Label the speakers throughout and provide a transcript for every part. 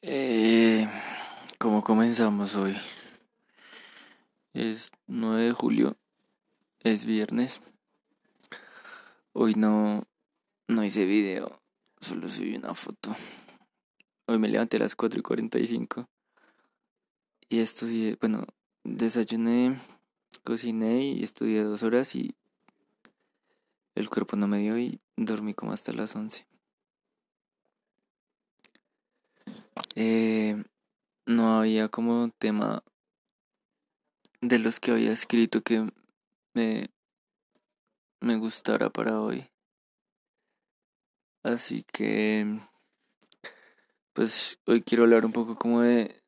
Speaker 1: Eh, ¿Cómo comenzamos hoy? Es 9 de julio, es viernes. Hoy no, no hice video, solo subí una foto. Hoy me levanté a las 4 y 45 y estudié, bueno, desayuné, cociné y estudié dos horas y el cuerpo no me dio y dormí como hasta las 11. Eh, no había como tema de los que había escrito que me, me gustara para hoy. Así que, pues hoy quiero hablar un poco como de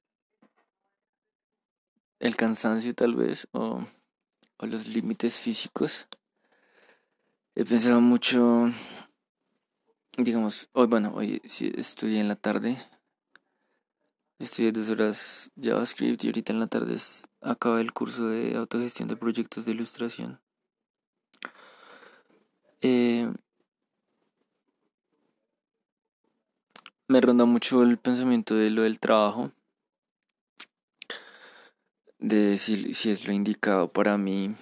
Speaker 1: el cansancio tal vez o, o los límites físicos. He pensado mucho, digamos, hoy, bueno, hoy sí estudié en la tarde Estudié dos horas JavaScript y ahorita en la tarde acaba el curso de autogestión de proyectos de ilustración. Eh, me ronda mucho el pensamiento de lo del trabajo, de si, si es lo indicado para mí,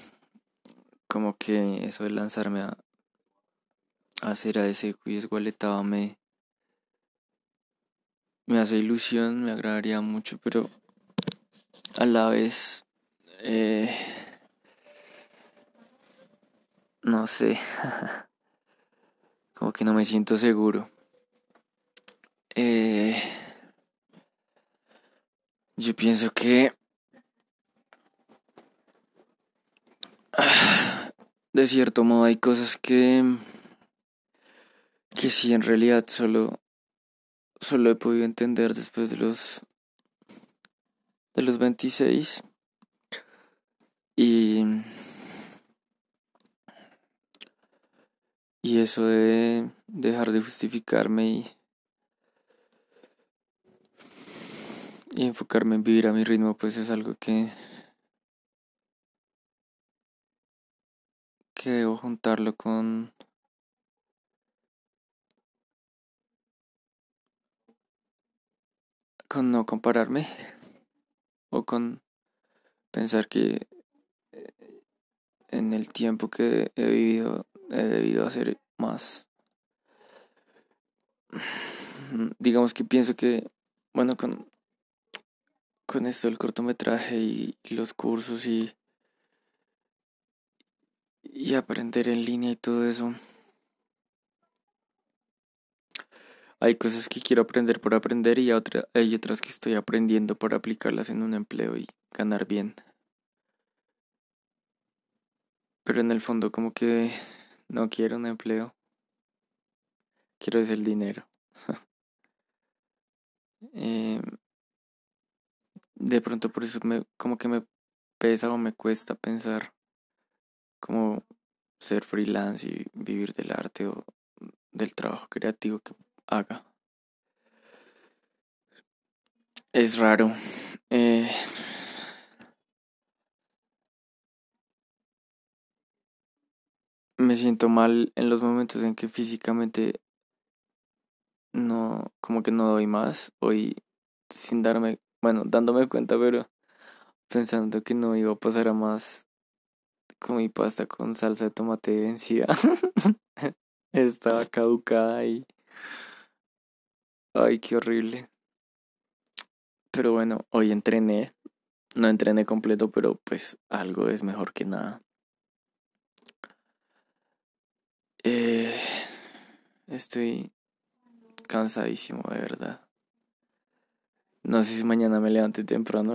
Speaker 1: como que eso de lanzarme a, hacer a ese y me, me hace ilusión, me agradaría mucho, pero a la vez eh, no sé, como que no me siento seguro. Eh, yo pienso que de cierto modo hay cosas que que sí en realidad solo solo he podido entender después de los de los 26 y y eso de dejar de justificarme y, enfocarme en vivir a mi ritmo pues es algo que que debo juntarlo con con no compararme o con pensar que eh, en el tiempo que he vivido he debido hacer más. Digamos que pienso que, bueno, con, con esto del cortometraje y, y los cursos y, y aprender en línea y todo eso, Hay cosas que quiero aprender por aprender y hay otras que estoy aprendiendo por aplicarlas en un empleo y ganar bien. Pero en el fondo como que no quiero un empleo. Quiero es el dinero. Em, de pronto por eso me, como que me pesa o me cuesta pensar como ser freelance y vivir del arte o del trabajo creativo que haga. Es raro. Eh, me siento mal en los momentos en que físicamente no, como que no doy más. Hoy sin darme, bueno, dándome cuenta, pero pensando que no iba a pasar a más con mi pasta con salsa de tomate vencida. Estaba caducada y Ay, qué horrible. Pero bueno, hoy entrené. No entrené completo, pero pues algo es mejor que nada. Eh, estoy cansadísimo, de verdad. No sé si mañana me levante temprano.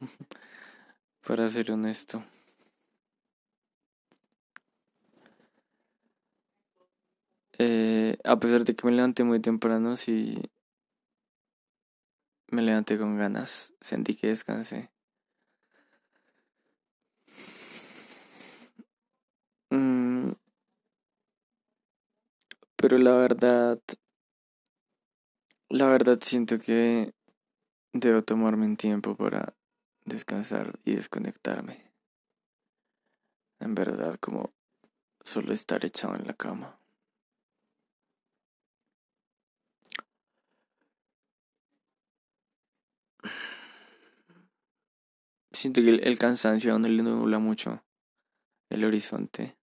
Speaker 1: Para ser honesto. Eh, a pesar de que me levanté muy temprano, sí me levanté con ganas, sentí que descansé. Mm, pero la verdad, la verdad siento que debo tomarme un tiempo para descansar y desconectarme. En verdad, como solo estar echado en la cama. Siento que el, cansancio aún le nubla mucho el horizonte.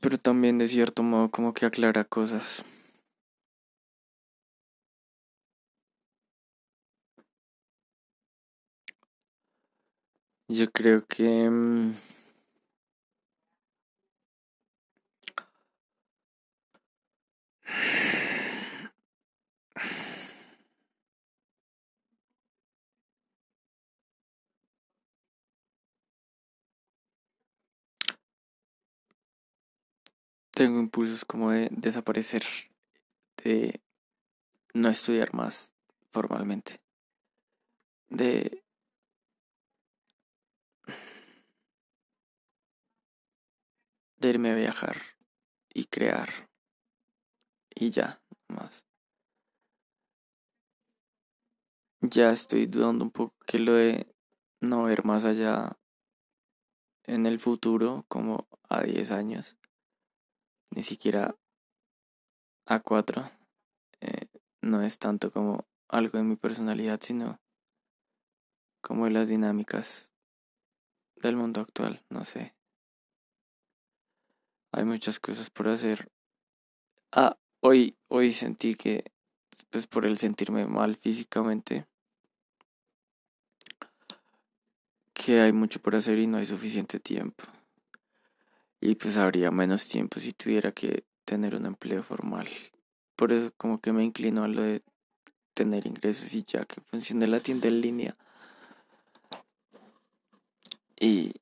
Speaker 1: Pero también de cierto modo como que aclara cosas. Yo creo que... tengo impulsos como de desaparecer, de no estudiar más formalmente, de irme a viajar y crear y ya más. Ya estoy dudando un poco que lo de no ver más allá en el futuro como a 10 años ni siquiera a 4 eh, no es tanto como algo de mi personalidad sino como de las dinámicas del mundo actual no sé hay muchas cosas por hacer. Ah, hoy, hoy sentí que, pues por el sentirme mal físicamente, que hay mucho por hacer y no hay suficiente tiempo. Y pues habría menos tiempo si tuviera que tener un empleo formal. Por eso como que me inclino a lo de tener ingresos y ya que funcione la tienda en línea. Y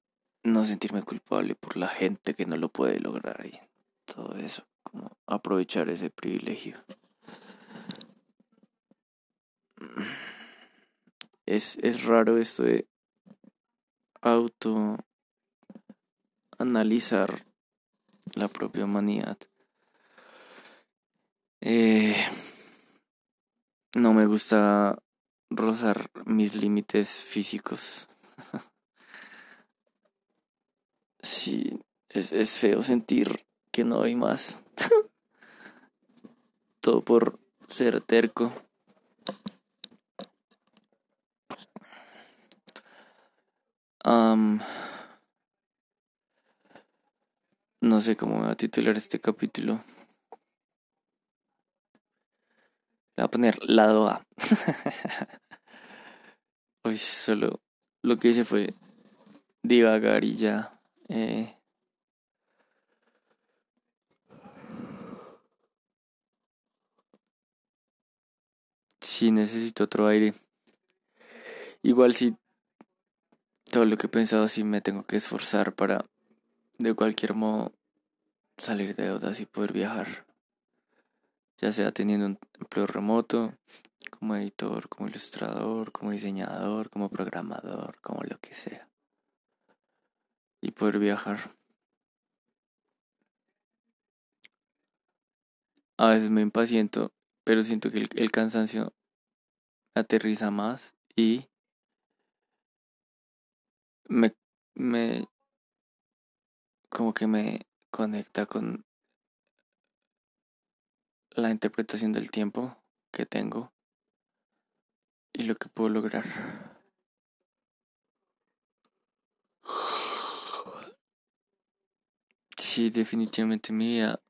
Speaker 1: no sentirme culpable por la gente que no lo puede lograr y todo eso, como aprovechar ese privilegio. Es, es raro esto de auto analizar la propia humanidad. Eh, no me gusta rozar mis límites físicos. Sí, es, es feo sentir que no hay más. Todo por ser terco. No sé cómo va a titular este capítulo. Le voy a poner lado A. Hoy solo lo que hice fue divagar y ya. Eh, sí, necesito otro aire. Igual si todo lo que he pensado, sí me tengo que esforzar para de cualquier modo salir de deudas y poder viajar. Ya sea teniendo un empleo remoto, como editor, como ilustrador, como diseñador, como programador, como lo que sea y poder viajar. A veces me impaciento, pero siento que el, cansancio aterriza más y me, me como que me conecta con la interpretación del tiempo que tengo y lo que puedo lograr. Sí, definitivamente mi vida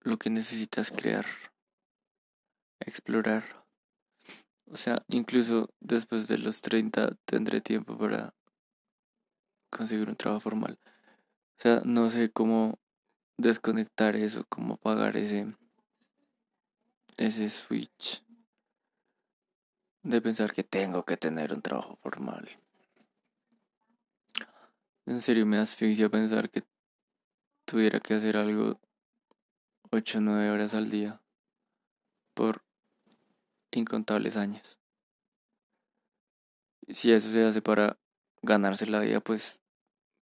Speaker 1: lo que necesitas crear, explorar. O sea, incluso después de los 30 tendré tiempo para conseguir un trabajo formal. O sea, no sé cómo desconectar eso, cómo pagar ese ese switch de pensar que tengo que tener un trabajo formal. En serio me asfixia pensar que tuviera que hacer algo 8 o 9 horas al día por incontables años. Si eso se hace para ganarse la vida, pues,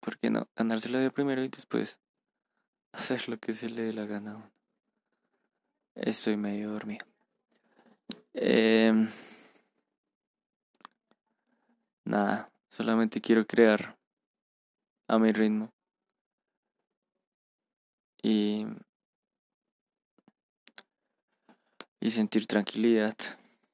Speaker 1: ¿por qué no? Ganarse la vida primero y después hacer lo que se le dé la gana Estoy medio dormido. Em, nada, solamente quiero crear a mi ritmo. Y, y sentir tranquilidad.